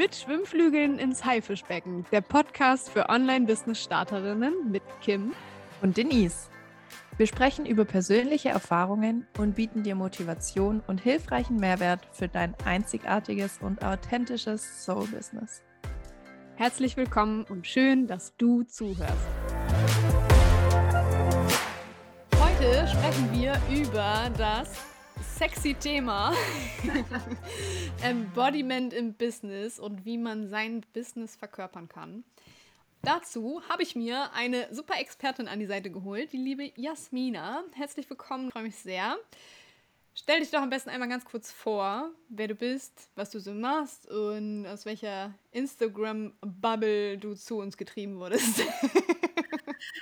Mit Schwimmflügeln ins Haifischbecken, der Podcast für Online-Business-Starterinnen mit Kim und Denise. Wir sprechen über persönliche Erfahrungen und bieten dir Motivation und hilfreichen Mehrwert für dein einzigartiges und authentisches Soul-Business. Herzlich willkommen und schön, dass du zuhörst. Heute sprechen wir über das sexy Thema Embodiment im Business und wie man sein Business verkörpern kann. Dazu habe ich mir eine super Expertin an die Seite geholt, die liebe Jasmina. Herzlich willkommen, ich freue mich sehr. Stell dich doch am besten einmal ganz kurz vor, wer du bist, was du so machst und aus welcher Instagram-Bubble du zu uns getrieben wurdest.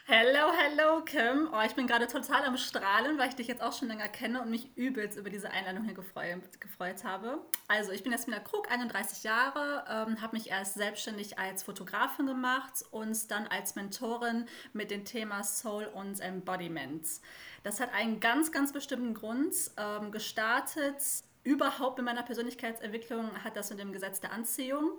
Hello, hello, Kim. Oh, ich bin gerade total am Strahlen, weil ich dich jetzt auch schon länger kenne und mich übelst über diese Einladung hier gefreut, gefreut habe. Also, ich bin Jasmina Krug, 31 Jahre, ähm, habe mich erst selbstständig als Fotografin gemacht und dann als Mentorin mit dem Thema Soul und Embodiment. Das hat einen ganz, ganz bestimmten Grund. Ähm, gestartet überhaupt in meiner Persönlichkeitsentwicklung hat das mit dem Gesetz der Anziehung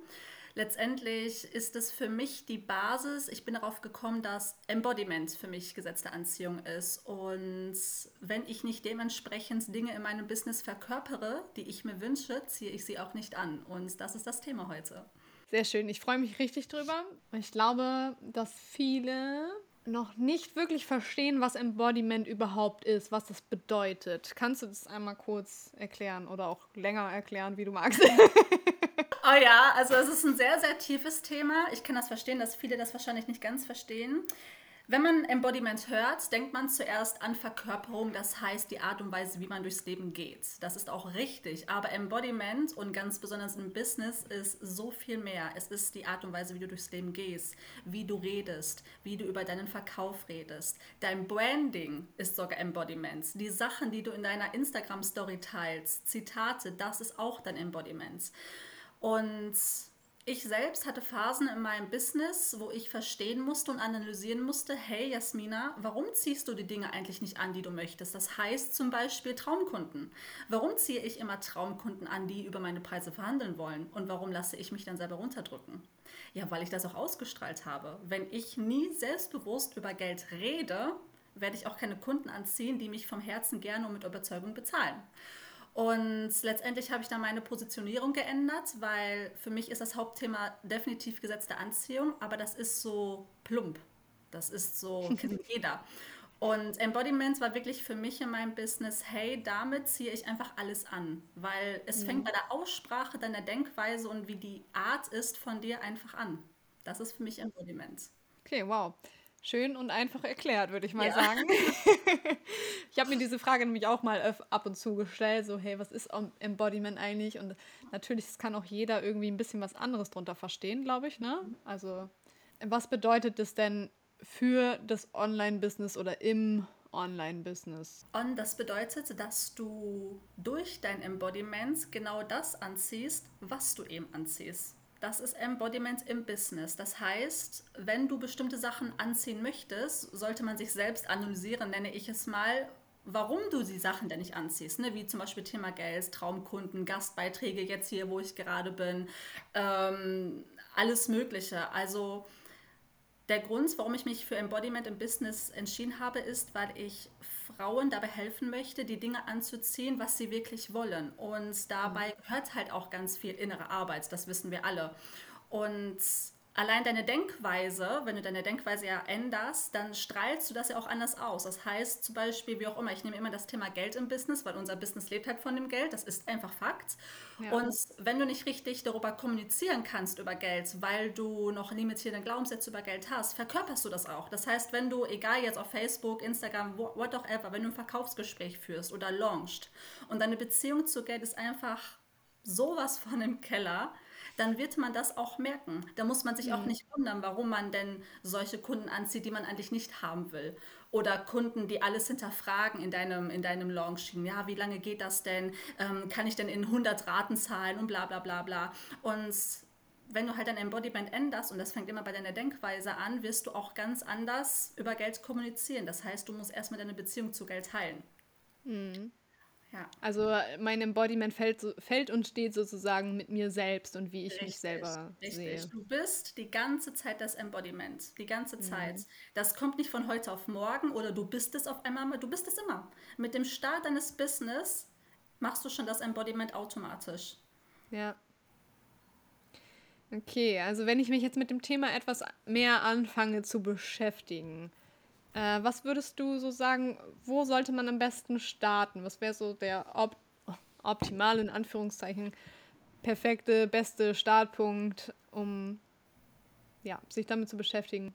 letztendlich ist es für mich die Basis. Ich bin darauf gekommen, dass Embodiment für mich gesetzte Anziehung ist. Und wenn ich nicht dementsprechend Dinge in meinem Business verkörpere, die ich mir wünsche, ziehe ich sie auch nicht an. Und das ist das Thema heute. Sehr schön. Ich freue mich richtig drüber. Ich glaube, dass viele noch nicht wirklich verstehen, was Embodiment überhaupt ist, was das bedeutet. Kannst du das einmal kurz erklären oder auch länger erklären, wie du magst? Oh ja, also es ist ein sehr, sehr tiefes Thema. Ich kann das verstehen, dass viele das wahrscheinlich nicht ganz verstehen. Wenn man Embodiment hört, denkt man zuerst an Verkörperung, das heißt die Art und Weise, wie man durchs Leben geht. Das ist auch richtig, aber Embodiment und ganz besonders im Business ist so viel mehr. Es ist die Art und Weise, wie du durchs Leben gehst, wie du redest, wie du über deinen Verkauf redest. Dein Branding ist sogar Embodiment. Die Sachen, die du in deiner Instagram-Story teilst, Zitate, das ist auch dein Embodiment. Und ich selbst hatte Phasen in meinem Business, wo ich verstehen musste und analysieren musste, hey Jasmina, warum ziehst du die Dinge eigentlich nicht an, die du möchtest? Das heißt zum Beispiel Traumkunden. Warum ziehe ich immer Traumkunden an, die über meine Preise verhandeln wollen? Und warum lasse ich mich dann selber runterdrücken? Ja, weil ich das auch ausgestrahlt habe. Wenn ich nie selbstbewusst über Geld rede, werde ich auch keine Kunden anziehen, die mich vom Herzen gerne und mit Überzeugung bezahlen. Und letztendlich habe ich dann meine Positionierung geändert, weil für mich ist das Hauptthema definitiv gesetzte Anziehung, aber das ist so plump. Das ist so, kennt jeder. Und Embodiment war wirklich für mich in meinem Business, hey, damit ziehe ich einfach alles an, weil es fängt bei der Aussprache, deiner Denkweise und wie die Art ist von dir einfach an. Das ist für mich Embodiment. Okay, wow. Schön und einfach erklärt, würde ich mal ja. sagen. ich habe mir diese Frage nämlich auch mal ab und zu gestellt, so hey, was ist Embodiment eigentlich? Und natürlich, kann auch jeder irgendwie ein bisschen was anderes drunter verstehen, glaube ich. Ne? Also was bedeutet das denn für das Online-Business oder im Online-Business? Und das bedeutet, dass du durch dein Embodiment genau das anziehst, was du eben anziehst. Das ist Embodiment im Business. Das heißt, wenn du bestimmte Sachen anziehen möchtest, sollte man sich selbst analysieren, nenne ich es mal, warum du die Sachen denn nicht anziehst. Ne? Wie zum Beispiel Thema Geld, Traumkunden, Gastbeiträge jetzt hier, wo ich gerade bin, ähm, alles Mögliche. Also der Grund, warum ich mich für Embodiment im Business entschieden habe, ist, weil ich Frauen dabei helfen möchte, die Dinge anzuziehen, was sie wirklich wollen. Und dabei gehört halt auch ganz viel innere Arbeit, das wissen wir alle. Und allein deine Denkweise, wenn du deine Denkweise ja änderst, dann strahlst du das ja auch anders aus. Das heißt zum Beispiel, wie auch immer, ich nehme immer das Thema Geld im Business, weil unser Business lebt halt von dem Geld, das ist einfach Fakt. Ja. Und wenn du nicht richtig darüber kommunizieren kannst über Geld, weil du noch limitierende Glaubenssätze über Geld hast, verkörperst du das auch. Das heißt, wenn du, egal jetzt auf Facebook, Instagram, whatever, wenn du ein Verkaufsgespräch führst oder launchst und deine Beziehung zu Geld ist einfach sowas von im Keller, dann wird man das auch merken. Da muss man sich mhm. auch nicht wundern, warum man denn solche Kunden anzieht, die man eigentlich nicht haben will. Oder Kunden, die alles hinterfragen in deinem, in deinem Launching. Ja, wie lange geht das denn? Ähm, kann ich denn in 100 Raten zahlen und bla bla bla bla. Und wenn du halt dein Embodiment änderst, und das fängt immer bei deiner Denkweise an, wirst du auch ganz anders über Geld kommunizieren. Das heißt, du musst erstmal deine Beziehung zu Geld heilen. Mhm. Ja. Also mein Embodiment fällt, fällt und steht sozusagen mit mir selbst und wie ich Richtig, mich selber richtig. sehe. Du bist die ganze Zeit das Embodiment, die ganze Mhm. Zeit. Das kommt nicht von heute auf morgen oder du bist es auf einmal, du bist es immer. Mit dem Start deines Business machst du schon das Embodiment automatisch. Ja. Okay, also wenn ich mich jetzt mit dem Thema etwas mehr anfange zu beschäftigen, äh, was würdest du so sagen, wo sollte man am besten starten? Was wäre so der op optimale, in Anführungszeichen, perfekte, beste Startpunkt, um ja, sich damit zu beschäftigen?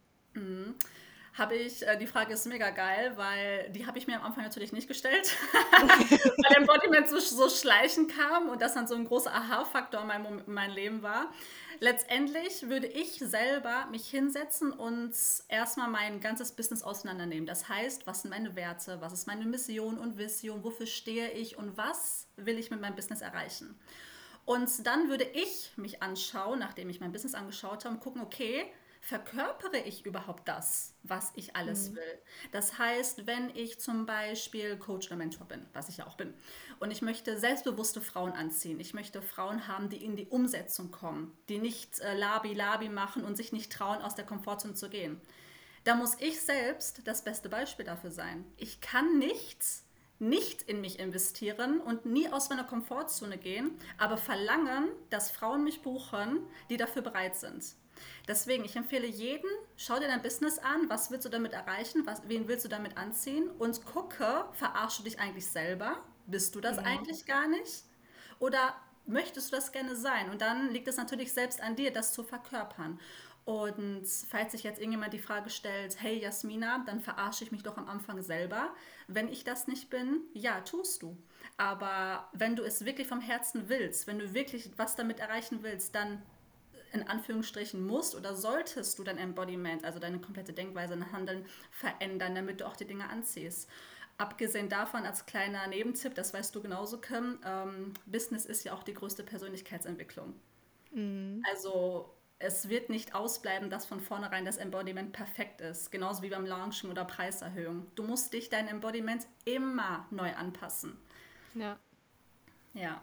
Habe ich, äh, die Frage ist mega geil, weil die habe ich mir am Anfang natürlich nicht gestellt, weil Embodiment so, so schleichend kam und das dann so ein großer Aha-Faktor in meinem, in meinem Leben war. Letztendlich würde ich selber mich hinsetzen und erstmal mein ganzes Business auseinandernehmen. Das heißt, was sind meine Werte, was ist meine Mission und Vision, wofür stehe ich und was will ich mit meinem Business erreichen. Und dann würde ich mich anschauen, nachdem ich mein Business angeschaut habe, und gucken, okay, verkörpere ich überhaupt das, was ich alles will? Das heißt, wenn ich zum Beispiel Coach oder Mentor bin, was ich ja auch bin, und ich möchte selbstbewusste Frauen anziehen, ich möchte Frauen haben, die in die Umsetzung kommen, die nicht äh, Labi-Labi machen und sich nicht trauen, aus der Komfortzone zu gehen. Da muss ich selbst das beste Beispiel dafür sein. Ich kann nichts nicht in mich investieren und nie aus meiner Komfortzone gehen, aber verlangen, dass Frauen mich buchen, die dafür bereit sind. Deswegen, ich empfehle jeden, schau dir dein Business an, was willst du damit erreichen, was, wen willst du damit anziehen und gucke, verarschst du dich eigentlich selber? Bist du das eigentlich gar nicht? Oder möchtest du das gerne sein? Und dann liegt es natürlich selbst an dir, das zu verkörpern. Und falls sich jetzt irgendjemand die Frage stellt, hey Jasmina, dann verarsche ich mich doch am Anfang selber. Wenn ich das nicht bin, ja, tust du. Aber wenn du es wirklich vom Herzen willst, wenn du wirklich was damit erreichen willst, dann in Anführungsstrichen musst oder solltest du dein Embodiment, also deine komplette Denkweise und Handeln verändern, damit du auch die Dinge anziehst. Abgesehen davon, als kleiner Nebentipp, das weißt du genauso, Kim, ähm, Business ist ja auch die größte Persönlichkeitsentwicklung. Also es wird nicht ausbleiben, dass von vornherein das Embodiment perfekt ist, genauso wie beim Launchen oder Preiserhöhung. Du musst dich dein Embodiment immer neu anpassen. Ja. Ja.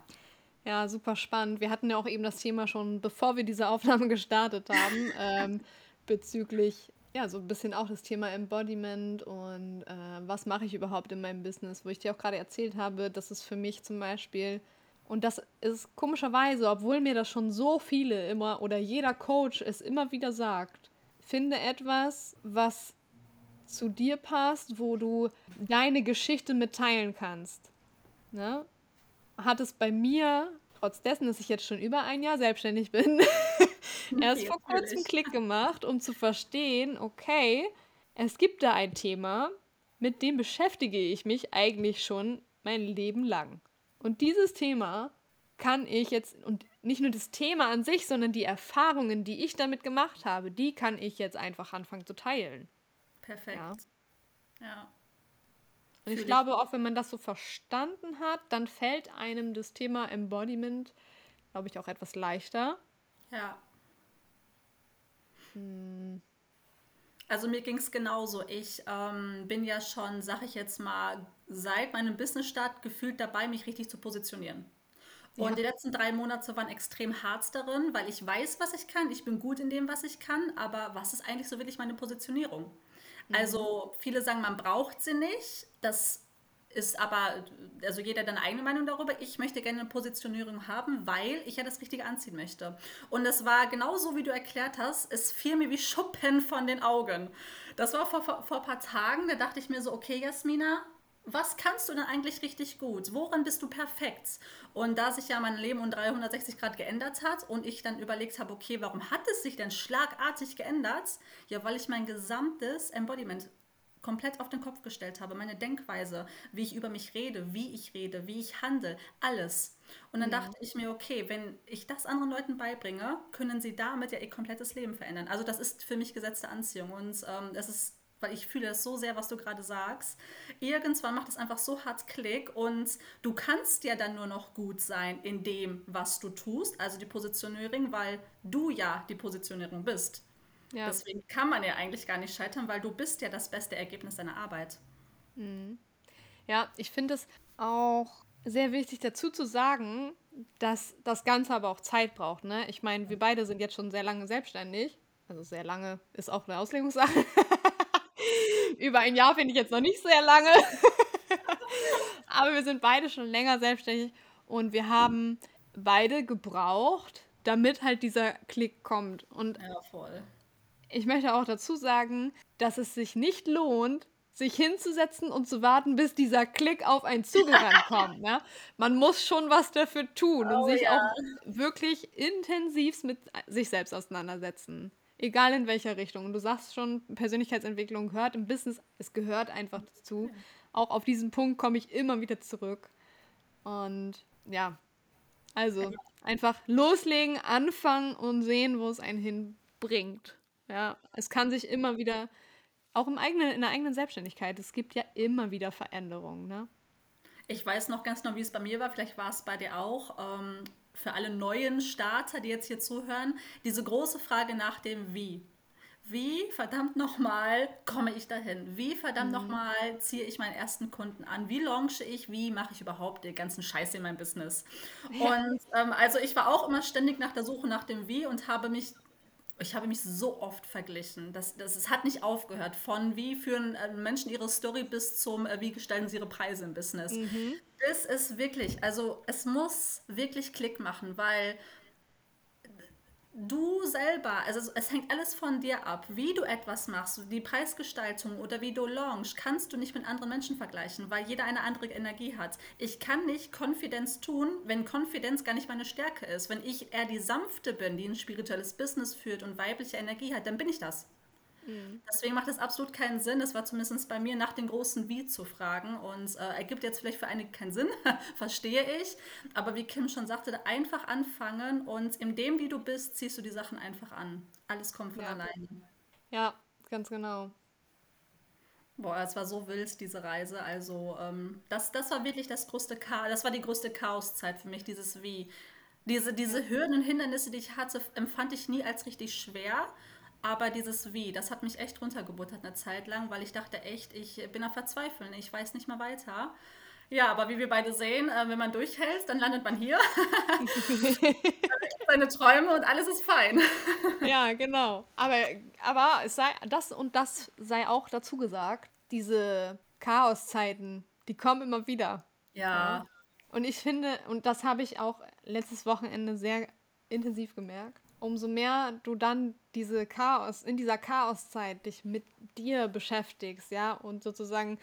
Ja, super spannend. Wir hatten ja auch eben das Thema schon, bevor wir diese Aufnahme gestartet haben, ähm, bezüglich, ja, so ein bisschen auch das Thema Embodiment und äh, was mache ich überhaupt in meinem Business, wo ich dir auch gerade erzählt habe, dass es für mich zum Beispiel, und das ist komischerweise, obwohl mir das schon so viele immer oder jeder Coach es immer wieder sagt, finde etwas, was zu dir passt, wo du deine Geschichte mitteilen kannst. Ne? Hat es bei mir, trotz dessen, dass ich jetzt schon über ein Jahr selbstständig bin, erst vor kurzem. Klick gemacht, um zu verstehen, okay, es gibt da ein Thema, mit dem beschäftige ich mich eigentlich schon mein Leben lang. Und dieses Thema kann ich jetzt, und nicht nur das Thema an sich, sondern die Erfahrungen, die ich damit gemacht habe, die kann ich jetzt einfach anfangen zu teilen. Perfekt. Ja. ja. Und ich glaube, auch wenn man das so verstanden hat, dann fällt einem das Thema Embodiment, glaube ich, auch etwas leichter. Ja. Also mir ging es genauso. Ich ähm, bin ja schon, sag ich jetzt mal, seit meinem Business-Start gefühlt dabei, mich richtig zu positionieren. Und Ja. die letzten drei Monate waren extrem hart darin, weil ich weiß, was ich kann. Ich bin gut in dem, was ich kann. Aber was ist eigentlich so wirklich meine Positionierung? Also viele sagen, man braucht sie nicht. Das ist aber, also jeder hat eine eigene Meinung darüber. Ich möchte gerne eine Positionierung haben, weil ich ja das Richtige anziehen möchte. Und das war genauso, wie du erklärt hast. Es fiel mir wie Schuppen von den Augen. Das war vor, vor, vor ein paar Tagen. Da dachte ich mir so, okay, Jasmina, was kannst du denn eigentlich richtig gut? Woran bist du perfekt? Und da sich ja mein Leben um 360 Grad geändert hat und ich dann überlegt habe, okay, warum hat es sich denn schlagartig geändert? Ja, weil ich mein gesamtes Embodiment komplett auf den Kopf gestellt habe, meine Denkweise, wie ich über mich rede, wie ich rede, wie ich handle, alles. Und dann dachte ich mir, okay, wenn ich das anderen Leuten beibringe, können sie damit ja ihr komplettes Leben verändern. Also das ist für mich gesetzte Anziehung und ähm, das ist, weil ich fühle das so sehr, was du gerade sagst. Irgendwann macht es einfach so hart Klick und du kannst ja dann nur noch gut sein in dem, was du tust, also die Positionierung, weil du ja die Positionierung bist. Ja. Deswegen kann man ja eigentlich gar nicht scheitern, weil du bist ja das beste Ergebnis deiner Arbeit. Ja, ich finde es auch sehr wichtig dazu zu sagen, dass das Ganze aber auch Zeit braucht. Ne? Ich meine, wir beide sind jetzt schon sehr lange selbstständig. Also sehr lange ist auch eine Auslegungssache. Über ein Jahr finde ich jetzt noch nicht sehr lange. aber wir sind beide schon länger selbstständig und wir haben beide gebraucht, damit halt dieser Klick kommt. Und ja, voll. Ich möchte auch dazu sagen, dass es sich nicht lohnt, sich hinzusetzen und zu warten, bis dieser Klick auf einen zugerannt kommt. Ne? Man muss schon was dafür tun oh, und sich ja. auch wirklich intensiv mit sich selbst auseinandersetzen. Egal in welcher Richtung. Und du sagst schon, Persönlichkeitsentwicklung gehört im Business, es gehört einfach dazu. Auch auf diesen Punkt komme ich immer wieder zurück. Und ja, also einfach loslegen, anfangen und sehen, wo es einen hinbringt. Ja, es kann sich immer wieder, auch im eigenen, in der eigenen Selbstständigkeit, es gibt ja immer wieder Veränderungen, ne? Ich weiß noch ganz genau, wie es bei mir war. Vielleicht war es bei dir auch. Ähm, für alle neuen Starter, die jetzt hier zuhören, diese große Frage nach dem Wie. Wie verdammt nochmal komme ich dahin? Wie verdammt mhm. nochmal ziehe ich meinen ersten Kunden an? Wie launche ich? Wie mache ich überhaupt den ganzen Scheiß in meinem Business? Ja. Und ähm, also ich war auch immer ständig nach der Suche nach dem Wie und habe mich ich habe mich so oft verglichen. Das, das, es hat nicht aufgehört. Von wie führen äh, Menschen ihre Story bis zum, äh, wie gestalten sie ihre Preise im Business. Mhm. Das ist wirklich, also es muss wirklich Klick machen, weil du selber, also es hängt alles von dir ab, wie du etwas machst, die Preisgestaltung oder wie du launchst, kannst du nicht mit anderen Menschen vergleichen, weil jeder eine andere Energie hat. Ich kann nicht Konfidenz tun, wenn Konfidenz gar nicht meine Stärke ist. Wenn ich eher die sanfte bin, die ein spirituelles Business führt und weibliche Energie hat, dann bin ich das. Mhm. Deswegen macht es absolut keinen Sinn, es war zumindest bei mir nach dem großen Wie zu fragen und äh, ergibt jetzt vielleicht für einige keinen Sinn, verstehe ich. Aber wie Kim schon sagte, einfach anfangen und in dem, wie du bist, ziehst du die Sachen einfach an. Alles kommt von ja. alleine. Ja, ganz genau. Boah, es war so wild, diese Reise. Also, ähm, das, das war wirklich das größte Chaos, das war die größte Chaoszeit für mich, dieses Wie. Diese, diese Hürden und Hindernisse, die ich hatte, empfand ich nie als richtig schwer. Aber dieses Wie, das hat mich echt runtergebuttert eine Zeit lang, weil ich dachte echt, ich bin am Verzweifeln, ich weiß nicht mehr weiter. Ja, aber wie wir beide sehen, äh, wenn man durchhält, dann landet man hier. seine Träume und alles ist fein. ja, genau. Aber, aber es sei, das und das sei auch dazu gesagt, diese Chaoszeiten, die kommen immer wieder. Ja. ja. Und ich finde, und das habe ich auch letztes Wochenende sehr intensiv gemerkt, umso mehr du dann diese Chaos, in dieser Chaoszeit dich mit dir beschäftigst, ja, und sozusagen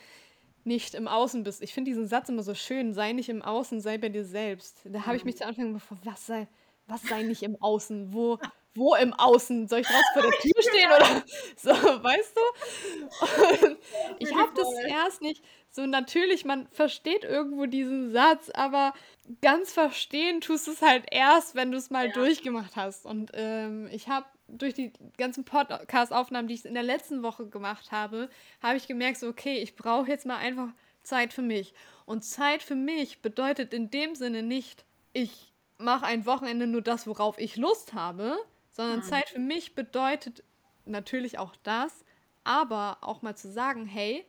nicht im Außen bist. Ich finde diesen Satz immer so schön, sei nicht im Außen, sei bei dir selbst. Da habe ich mich zu Anfang gefragt, was sei, was sei nicht im Außen? Wo, wo im Außen? Soll ich draußen vor der Tür stehen oder so, weißt du? Und ich habe das erst nicht so natürlich, man versteht irgendwo diesen Satz, aber ganz verstehen tust du es halt erst, wenn du es mal ja. durchgemacht hast. Und ähm, ich habe durch die ganzen Podcast-Aufnahmen, die ich in der letzten Woche gemacht habe, habe ich gemerkt, so, okay, ich brauche jetzt mal einfach Zeit für mich. Und Zeit für mich bedeutet in dem Sinne nicht, ich mache ein Wochenende nur das, worauf ich Lust habe, sondern mhm. Zeit für mich bedeutet natürlich auch das, aber auch mal zu sagen, hey,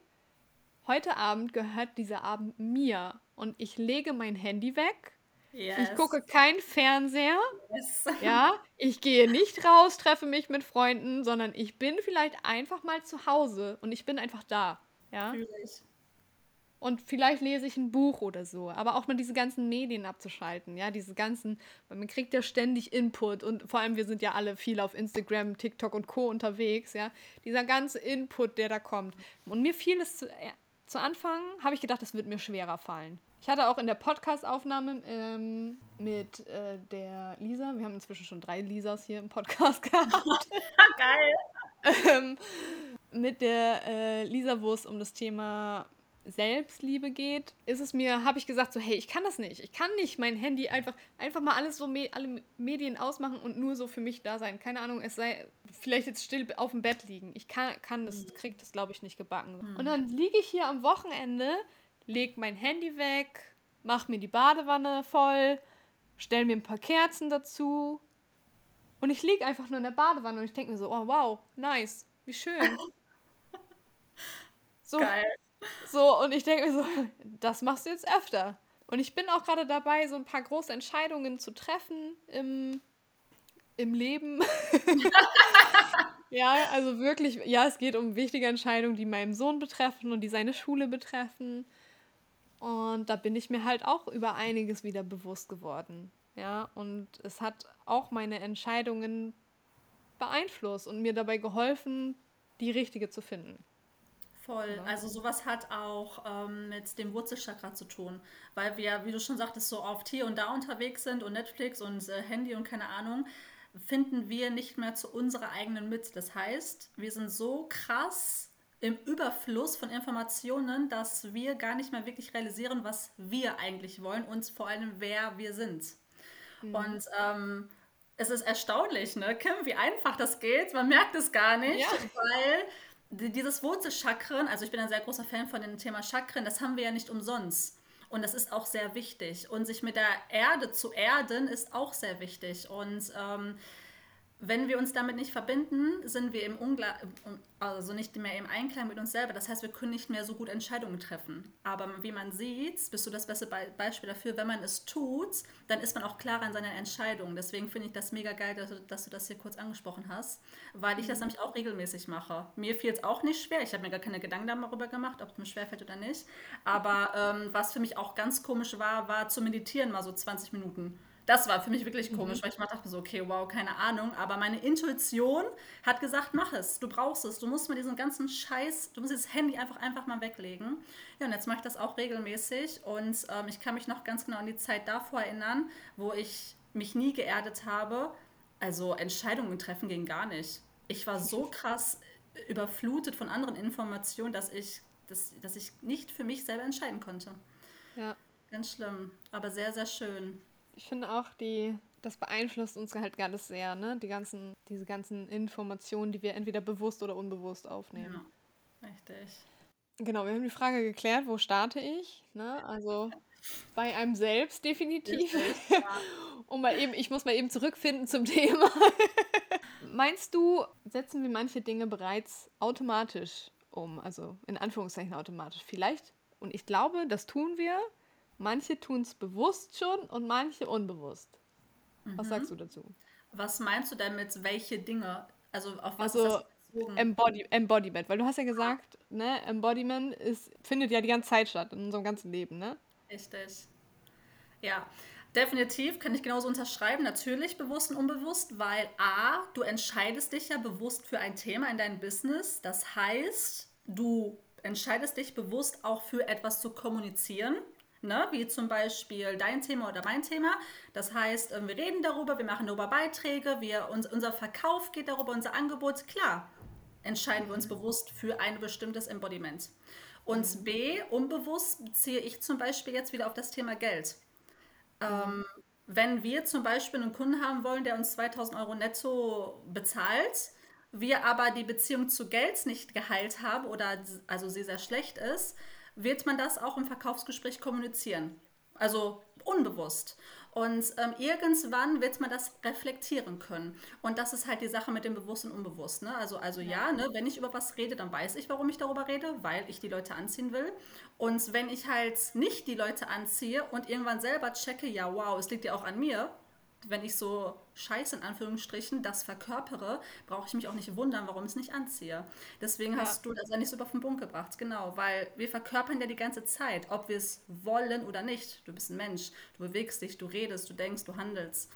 heute Abend gehört dieser Abend mir und ich lege mein Handy weg. Yes. Ich gucke kein Fernseher. Yes. Ja, ich gehe nicht raus, treffe mich mit Freunden, sondern ich bin vielleicht einfach mal zu Hause und ich bin einfach da. Ja. Natürlich. Und vielleicht lese ich ein Buch oder so. Aber auch mal diese ganzen Medien abzuschalten, ja, diese ganzen, weil man kriegt ja ständig Input und vor allem wir sind ja alle viel auf Instagram, TikTok und Co. unterwegs, ja. Dieser ganze Input, der da kommt. Und mir fiel es zu, äh, zu Anfang, habe ich gedacht, das wird mir schwerer fallen. Ich hatte auch in der Podcast-Aufnahme ähm, mit äh, der Lisa, wir haben inzwischen schon drei Lisas hier im Podcast gehabt. Geil! ähm, mit der äh, Lisa, wo es um das Thema Selbstliebe geht, ist es mir, habe ich gesagt, so, hey, ich kann das nicht. Ich kann nicht mein Handy einfach, einfach mal alles so, me alle Medien ausmachen und nur so für mich da sein. Keine Ahnung, es sei vielleicht jetzt still auf dem Bett liegen. Ich kann, kann das, mhm. krieg das, glaube ich, nicht gebacken. Mhm. Und dann liege ich hier am Wochenende, leg mein Handy weg, mach mir die Badewanne voll, stell mir ein paar Kerzen dazu. Und ich liege einfach nur in der Badewanne und ich denke mir so, oh wow, nice, wie schön. So, Geil. So, und ich denke mir so, das machst du jetzt öfter. Und ich bin auch gerade dabei, so ein paar große Entscheidungen zu treffen im, im Leben. ja, also wirklich, ja, es geht um wichtige Entscheidungen, die meinen Sohn betreffen und die seine Schule betreffen. Und da bin ich mir halt auch über einiges wieder bewusst geworden. Ja, und es hat auch meine Entscheidungen beeinflusst und mir dabei geholfen, die richtige zu finden. Voll. Ja. Also sowas hat auch ähm, mit dem Wurzelchakra zu tun, weil wir, wie du schon sagtest, so oft hier und da unterwegs sind und Netflix und äh, Handy und keine Ahnung, finden wir nicht mehr zu unserer eigenen Mitte. Das heißt, wir sind so krass im Überfluss von Informationen, dass wir gar nicht mehr wirklich realisieren, was wir eigentlich wollen und vor allem, wer wir sind. Mhm. Und ähm, es ist erstaunlich, ne, Kim, wie einfach das geht. Man merkt es gar nicht, ja. weil dieses Wurzelchakren, also ich bin ein sehr großer Fan von dem Thema Chakren, das haben wir ja nicht umsonst. Und das ist auch sehr wichtig. Und sich mit der Erde zu erden, ist auch sehr wichtig. Und ähm, wenn wir uns damit nicht verbinden, sind wir im Ungla also nicht mehr im Einklang mit uns selber. Das heißt, wir können nicht mehr so gut Entscheidungen treffen. Aber wie man sieht, bist du das beste Be Beispiel dafür, wenn man es tut, dann ist man auch klarer in seinen Entscheidungen. Deswegen finde ich das mega geil, dass du, dass du, das hier kurz angesprochen hast, weil ich das mhm. nämlich auch regelmäßig mache. Mir fiel es auch nicht schwer. Ich habe mir gar keine Gedanken darüber gemacht, ob es mir schwer fällt oder nicht. Aber ähm, was für mich auch ganz komisch war, war zu meditieren mal so 20 Minuten. Das war für mich wirklich komisch, mhm. weil ich mal dachte so, okay, wow, keine Ahnung. Aber meine Intuition hat gesagt, mach es, du brauchst es. Du musst mir diesen ganzen Scheiß, du musst das Handy einfach, einfach mal weglegen. Ja, und jetzt mache ich das auch regelmäßig. Und ähm, ich kann mich noch ganz genau an die Zeit davor erinnern, wo ich mich nie geerdet habe. Also Entscheidungen treffen ging gar nicht. Ich war so krass überflutet von anderen Informationen, dass ich, dass, dass ich nicht für mich selber entscheiden konnte. Ja. Ganz schlimm, aber sehr, sehr schön ich finde auch, die, das beeinflusst uns halt ganz sehr, ne? Die ganzen, diese ganzen Informationen, die wir entweder bewusst oder unbewusst aufnehmen. Ja, richtig. Genau, wir haben die Frage geklärt, wo starte ich? Ne? Also bei einem selbst definitiv. ja. Und mal eben, ich muss mal eben zurückfinden zum Thema. Meinst du, setzen wir manche Dinge bereits automatisch um? Also in Anführungszeichen automatisch. Vielleicht, und ich glaube, das tun wir, Manche tun es bewusst schon und manche unbewusst. Was mhm. sagst du dazu? Was meinst du damit, welche Dinge? Also auf was also, ist das bezogen? Embody Embodiment, weil du hast ja gesagt, ne, Embodiment ist, findet ja die ganze Zeit statt in unserem ganzen Leben, ne? Richtig. Ja, definitiv kann ich genauso unterschreiben. Natürlich bewusst und unbewusst, weil A, du entscheidest dich ja bewusst für ein Thema in deinem Business. Das heißt, du entscheidest dich bewusst auch für etwas zu kommunizieren. Ne, wie zum Beispiel dein Thema oder mein Thema. Das heißt, ähm, wir reden darüber, wir machen darüber Beiträge, wir, uns, unser Verkauf geht darüber, unser Angebot. Klar, entscheiden wir uns bewusst für ein bestimmtes Embodiment. Und mhm. B, unbewusst beziehe ich zum Beispiel jetzt wieder auf das Thema Geld. Ähm, wenn wir zum Beispiel einen Kunden haben wollen, der uns 2000 Euro netto bezahlt, wir aber die Beziehung zu Geld nicht geheilt haben oder also sie sehr schlecht ist, wird man das auch im Verkaufsgespräch kommunizieren. Also unbewusst. Und ähm, irgendwann wird man das reflektieren können. Und das ist halt die Sache mit dem Bewusst und Unbewusst. Ne? Also, also ja, ne, wenn ich über was rede, dann weiß ich, warum ich darüber rede, weil ich die Leute anziehen will. Und wenn ich halt nicht die Leute anziehe und irgendwann selber checke, ja, wow, es liegt ja auch an mir, wenn ich so Scheiße in Anführungsstrichen das verkörpere, brauche ich mich auch nicht wundern, warum ich es nicht anziehe. Deswegen ja. hast du das ja nicht so auf den Punkt gebracht. Genau, weil wir verkörpern ja die ganze Zeit, ob wir es wollen oder nicht. Du bist ein Mensch, du bewegst dich, du redest, du denkst, du handelst.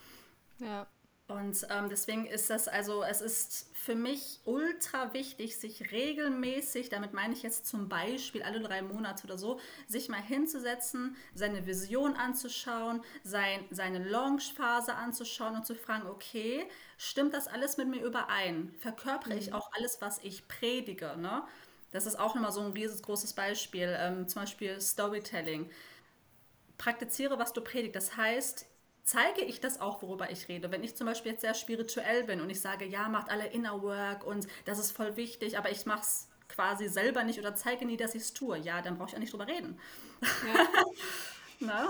Ja. Und ähm, deswegen ist das also, es ist für mich ultra wichtig, sich regelmäßig, damit meine ich jetzt zum Beispiel alle drei Monate oder so, sich mal hinzusetzen, seine Vision anzuschauen, sein, seine Launchphase anzuschauen und zu fragen, okay, stimmt das alles mit mir überein? Verkörpere mhm. ich auch alles, was ich predige? Ne? Das ist auch immer so ein riesengroßes Beispiel, ähm, zum Beispiel Storytelling. Praktiziere, was du predigst. Das heißt, zeige ich das auch, worüber ich rede. Wenn ich zum Beispiel jetzt sehr spirituell bin und ich sage, ja, macht alle Inner Work und das ist voll wichtig, aber ich mache es quasi selber nicht oder zeige nie, dass ich es tue, ja, dann brauche ich auch nicht drüber reden. Ja,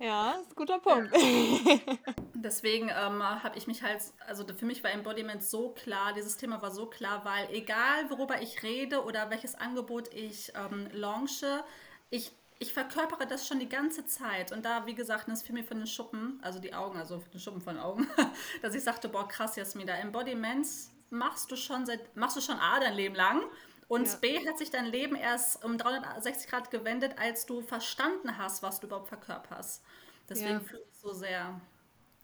ja ist ein guter Punkt. Deswegen ähm, habe ich mich halt, also für mich war Embodiment so klar, dieses Thema war so klar, weil egal worüber ich rede oder welches Angebot ich ähm, launche, ich ich verkörpere das schon die ganze Zeit. Und da, wie gesagt, das fiel mir von den Schuppen, also die Augen, also den Schuppen von den Augen, dass ich sagte, boah, krass, Jasmina, Embodiments machst du schon seit, machst du schon A, dein Leben lang. Und ja. B hat sich dein Leben erst um 360 Grad gewendet, als du verstanden hast, was du überhaupt verkörperst. Deswegen ja. fühle ich so sehr.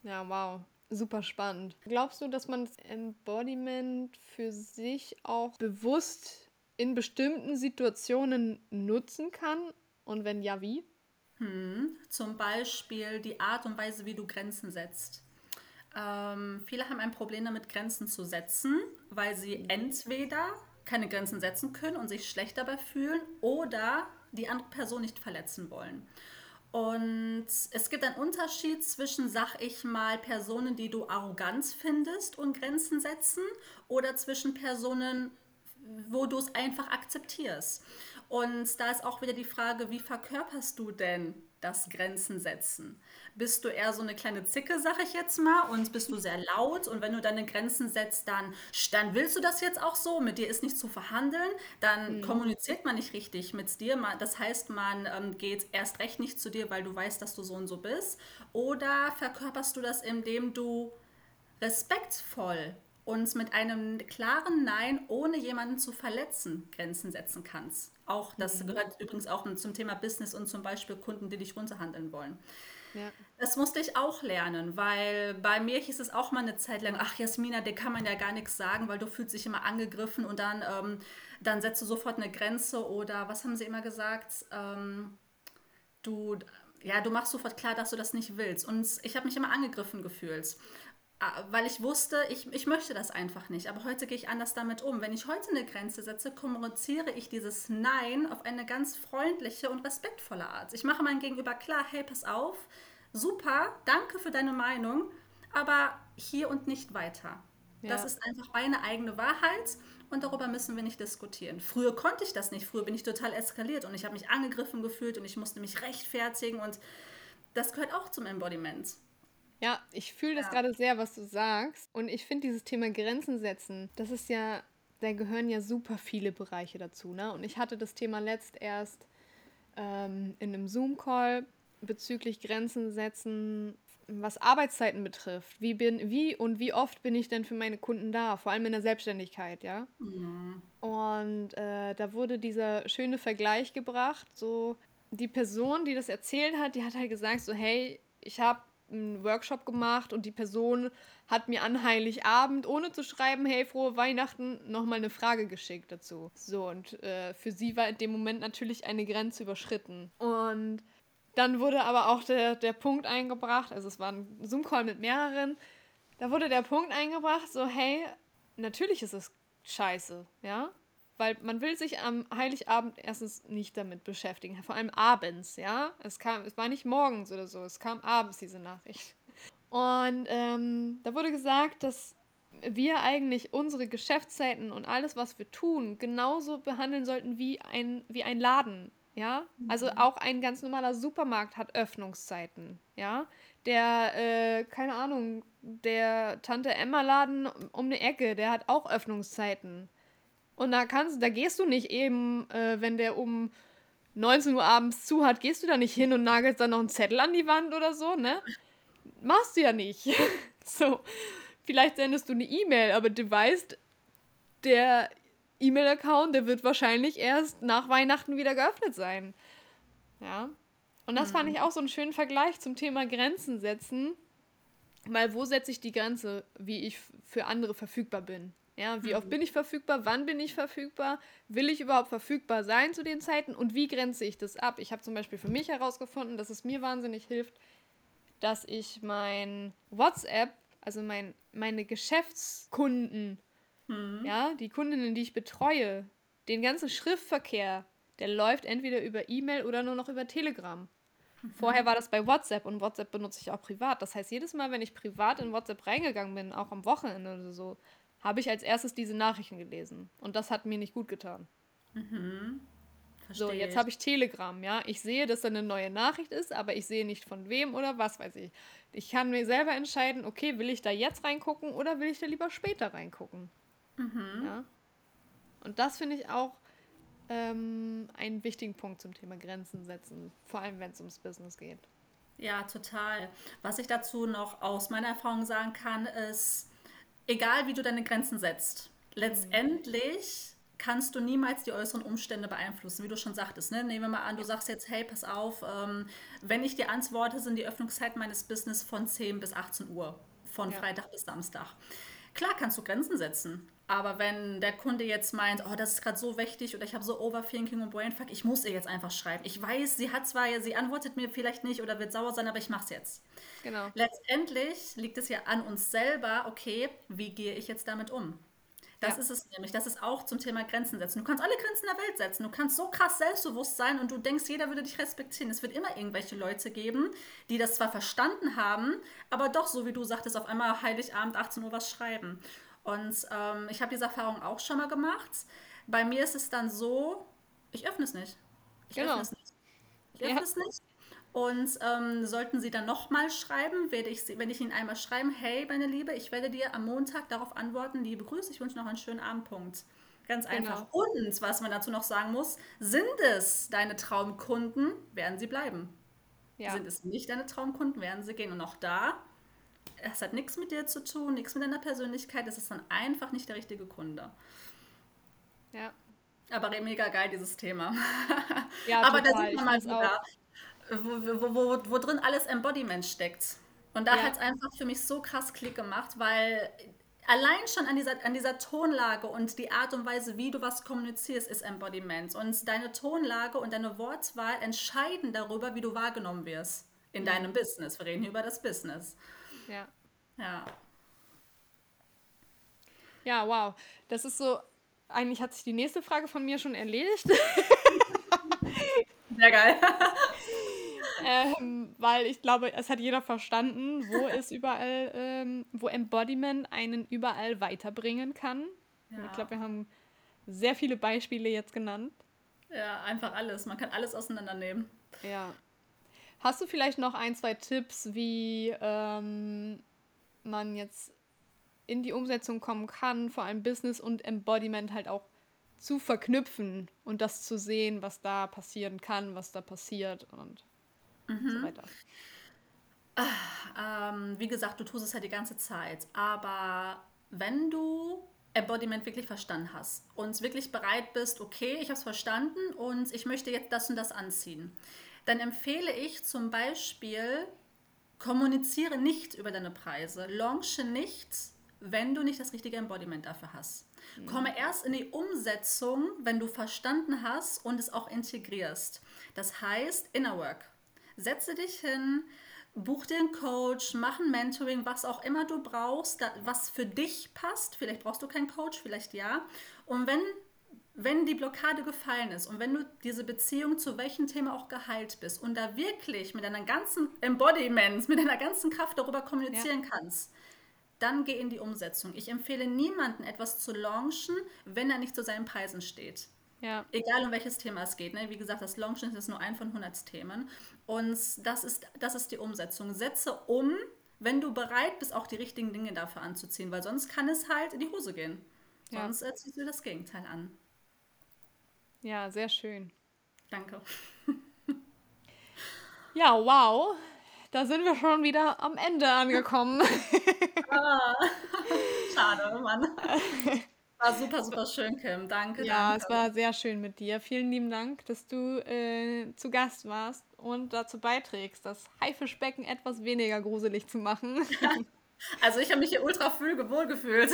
Ja, wow. Super spannend. Glaubst du, dass man das Embodiment für sich auch bewusst in bestimmten Situationen nutzen kann? Und wenn ja, wie? Hm, zum Beispiel die Art und Weise, wie du Grenzen setzt. Ähm, viele haben ein Problem damit, Grenzen zu setzen, weil sie entweder keine Grenzen setzen können und sich schlecht dabei fühlen oder die andere Person nicht verletzen wollen. Und es gibt einen Unterschied zwischen, sag ich mal, Personen, die du Arroganz findest und Grenzen setzen oder zwischen Personen, wo du es einfach akzeptierst. Und da ist auch wieder die Frage, wie verkörperst du denn das Grenzen setzen? Bist du eher so eine kleine Zicke, sag ich jetzt mal, und bist du sehr laut und wenn du deine Grenzen setzt, dann, dann willst du das jetzt auch so, mit dir ist nicht zu verhandeln, dann mhm. kommuniziert man nicht richtig mit dir. Das heißt, man ähm, geht erst recht nicht zu dir, weil du weißt, dass du so und so bist. Oder verkörperst du das, indem du respektvoll und mit einem klaren Nein, ohne jemanden zu verletzen, Grenzen setzen kannst. Auch das mhm. gehört übrigens auch zum Thema Business und zum Beispiel Kunden, die dich runterhandeln wollen. Ja. Das musste ich auch lernen, weil bei mir hieß es auch mal eine Zeit lang, ach Jasmina, dir kann man ja gar nichts sagen, weil du fühlst dich immer angegriffen und dann, ähm, dann setzt du sofort eine Grenze oder was haben sie immer gesagt? Ähm, du, ja, du machst sofort klar, dass du das nicht willst. Und ich habe mich immer angegriffen gefühlt. Ah, weil ich wusste, ich, ich möchte das einfach nicht. Aber heute gehe ich anders damit um. Wenn ich heute eine Grenze setze, kommuniziere ich dieses Nein auf eine ganz freundliche und respektvolle Art. Ich mache meinem Gegenüber klar, hey, pass auf, super, danke für deine Meinung, aber hier und nicht weiter. Ja. Das ist einfach meine eigene Wahrheit und darüber müssen wir nicht diskutieren. Früher konnte ich das nicht, früher bin ich total eskaliert und ich habe mich angegriffen gefühlt und ich musste mich rechtfertigen und das gehört auch zum Embodiment. Ja, ich fühle das ja. gerade sehr, was du sagst. Und ich finde dieses Thema Grenzen setzen, das ist ja, da gehören ja super viele Bereiche dazu. Ne? Und ich hatte das Thema letzt erst ähm, in einem Zoom-Call bezüglich Grenzen setzen, was Arbeitszeiten betrifft. Wie, bin, wie und wie oft bin ich denn für meine Kunden da? Vor allem in der Selbstständigkeit, ja. Mhm. Und äh, da wurde dieser schöne Vergleich gebracht. So, die Person, die das erzählt hat, die hat halt gesagt, so, hey, ich habe einen Workshop gemacht und die Person hat mir an Heiligabend, ohne zu schreiben, hey, frohe Weihnachten, nochmal eine Frage geschickt dazu. So, und äh, für sie war in dem Moment natürlich eine Grenze überschritten. Und dann wurde aber auch der, der Punkt eingebracht, also es war ein Zoom-Call mit mehreren, da wurde der Punkt eingebracht, so, hey, natürlich ist es scheiße, ja, weil man will sich am Heiligabend erstens nicht damit beschäftigen, vor allem abends, ja. Es kam, es war nicht morgens oder so, es kam abends diese Nachricht. Und ähm, da wurde gesagt, dass wir eigentlich unsere Geschäftszeiten und alles, was wir tun, genauso behandeln sollten wie ein, wie ein Laden. Ja, also mhm. auch ein ganz normaler Supermarkt hat Öffnungszeiten. Ja, der, äh, keine Ahnung, der Tante Emma Laden um eine Ecke, der hat auch Öffnungszeiten. Und da kannst, da gehst du nicht eben, äh, wenn der um 19 Uhr abends zu hat, gehst du da nicht hin und nagelst dann noch einen Zettel an die Wand oder so, ne? Machst du ja nicht. so. Vielleicht sendest du eine E-Mail, aber du weißt, der E-Mail-Account, der wird wahrscheinlich erst nach Weihnachten wieder geöffnet sein. Ja. Und das mhm. fand ich auch so einen schönen Vergleich zum Thema Grenzen setzen. Weil wo setze ich die Grenze, wie ich für andere verfügbar bin? Ja, wie oft mhm. bin ich verfügbar? Wann bin ich verfügbar? Will ich überhaupt verfügbar sein zu den Zeiten? Und wie grenze ich das ab? Ich habe zum Beispiel für mich herausgefunden, dass es mir wahnsinnig hilft, dass ich mein WhatsApp, also mein, meine Geschäftskunden, mhm. ja, die Kundinnen, die ich betreue, den ganzen Schriftverkehr, der läuft entweder über E-Mail oder nur noch über Telegram. Mhm. Vorher war das bei WhatsApp und WhatsApp benutze ich auch privat. Das heißt, jedes Mal, wenn ich privat in WhatsApp reingegangen bin, auch am Wochenende oder so, habe ich als erstes diese Nachrichten gelesen. Und das hat mir nicht gut getan. Mhm. So, jetzt habe ich Telegram, ja. Ich sehe, dass da eine neue Nachricht ist, aber ich sehe nicht von wem oder was weiß ich. Ich kann mir selber entscheiden, okay, will ich da jetzt reingucken oder will ich da lieber später reingucken? Mhm. Ja. Und das finde ich auch ähm, einen wichtigen Punkt zum Thema Grenzen setzen, vor allem wenn es ums Business geht. Ja, total. Was ich dazu noch aus meiner Erfahrung sagen kann, ist, egal wie du deine Grenzen setzt, letztendlich kannst du niemals die äußeren Umstände beeinflussen, wie du schon sagtest. Ne? Nehmen wir mal an, du sagst jetzt, hey, pass auf, ähm, wenn ich dir antworte, sind die Öffnungszeiten meines Business von 10 bis 18 Uhr, von ja. Freitag bis Samstag. Klar kannst du Grenzen setzen, aber wenn der Kunde jetzt meint, oh, das ist gerade so wichtig oder ich habe so Overthinking und Brainfuck, ich muss ihr jetzt einfach schreiben. Ich weiß, sie hat zwar, sie antwortet mir vielleicht nicht oder wird sauer sein, aber ich mache es jetzt. Genau. Letztendlich liegt es ja an uns selber, okay, wie gehe ich jetzt damit um? Das ja. ist es nämlich. Das ist auch zum Thema Grenzen setzen. Du kannst alle Grenzen der Welt setzen. Du kannst so krass selbstbewusst sein und du denkst, jeder würde dich respektieren. Es wird immer irgendwelche Leute geben, die das zwar verstanden haben, aber doch, so wie du sagtest, auf einmal Heiligabend 18 Uhr was schreiben. Und ähm, ich habe diese Erfahrung auch schon mal gemacht. Bei mir ist es dann so, ich öffne es nicht. Ich genau. öffne es nicht. Ich öffne ja. es nicht. Und ähm, sollten Sie dann nochmal schreiben, werde ich Sie, wenn ich Ihnen einmal schreiben, hey, meine Liebe, ich werde dir am Montag darauf antworten, liebe Grüße, ich wünsche noch einen schönen Abendpunkt. Ganz genau. einfach. Genau. Und was man dazu noch sagen muss, sind es deine Traumkunden, werden sie bleiben. Ja. Sind es nicht deine Traumkunden, werden sie gehen. Und auch da, es hat nichts mit dir zu tun, nichts mit deiner Persönlichkeit, es ist dann einfach nicht der richtige Kunde. Ja. Aber mega geil, dieses Thema. Ja, Aber total. da sieht man mal wieder, wo, wo, wo, wo drin alles Embodiment steckt. Und da ja. hat es einfach für mich so krass Klick gemacht, weil allein schon an dieser, an dieser Tonlage und die Art und Weise, wie du was kommunizierst, ist Embodiment. Und deine Tonlage und deine Wortwahl entscheiden darüber, wie du wahrgenommen wirst in mhm. deinem Business. Wir reden hier über das Business. Ja. Ja. Ja, wow. Das ist so, eigentlich hat sich die nächste Frage von mir schon erledigt. Sehr geil. ähm, weil ich glaube, es hat jeder verstanden, wo es überall, ähm, wo Embodiment einen überall weiterbringen kann. Ja. Ich glaube, wir haben sehr viele Beispiele jetzt genannt. Ja, einfach alles. Man kann alles auseinandernehmen. Ja. Hast du vielleicht noch ein, zwei Tipps, wie ähm, man jetzt in die Umsetzung kommen kann, vor allem Business und Embodiment halt auch zu verknüpfen und das zu sehen, was da passieren kann, was da passiert und mhm. so weiter. Ah, ähm, wie gesagt, du tust es ja die ganze Zeit, aber wenn du Embodiment wirklich verstanden hast und wirklich bereit bist, okay, ich habe es verstanden und ich möchte jetzt das und das anziehen, dann empfehle ich zum Beispiel, kommuniziere nicht über deine Preise, launche nichts, wenn du nicht das richtige Embodiment dafür hast. Mhm. Komme erst in die Umsetzung, wenn du verstanden hast und es auch integrierst. Das heißt, Inner Work. Setze dich hin, buch dir einen Coach, mach ein Mentoring, was auch immer du brauchst, was für dich passt. Vielleicht brauchst du keinen Coach, vielleicht ja. Und wenn wenn die Blockade gefallen ist und wenn du diese Beziehung zu welchem Thema auch geheilt bist und da wirklich mit deiner ganzen Embodiment, mit deiner ganzen Kraft darüber kommunizieren ja. kannst, dann geh in die Umsetzung. Ich empfehle niemanden etwas zu launchen, wenn er nicht zu seinen Preisen steht. Ja. Egal um welches Thema es geht. Ne? Wie gesagt, das Launchen ist nur ein von 100 Themen. Und das ist, das ist die Umsetzung. Setze um, wenn du bereit bist, auch die richtigen Dinge dafür anzuziehen, weil sonst kann es halt in die Hose gehen. Sonst ja. ziehst du das Gegenteil an. Ja, sehr schön. Danke. ja, wow. Da sind wir schon wieder am Ende angekommen. ah, schade, Mann. War super, super schön, Kim. Danke. Ja, danke. es war sehr schön mit dir. Vielen lieben Dank, dass du äh, zu Gast warst und dazu beiträgst, das Haifischbecken etwas weniger gruselig zu machen. Also ich habe mich hier ultra wohl gefühlt.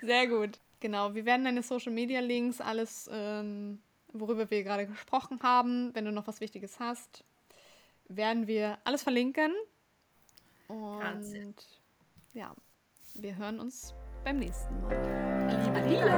Sehr gut. Genau, wir werden deine Social Media Links, alles, ähm, worüber wir gerade gesprochen haben, wenn du noch was Wichtiges hast, werden wir alles verlinken. Und ja, wir hören uns beim nächsten Mal. Liebe, Liebe.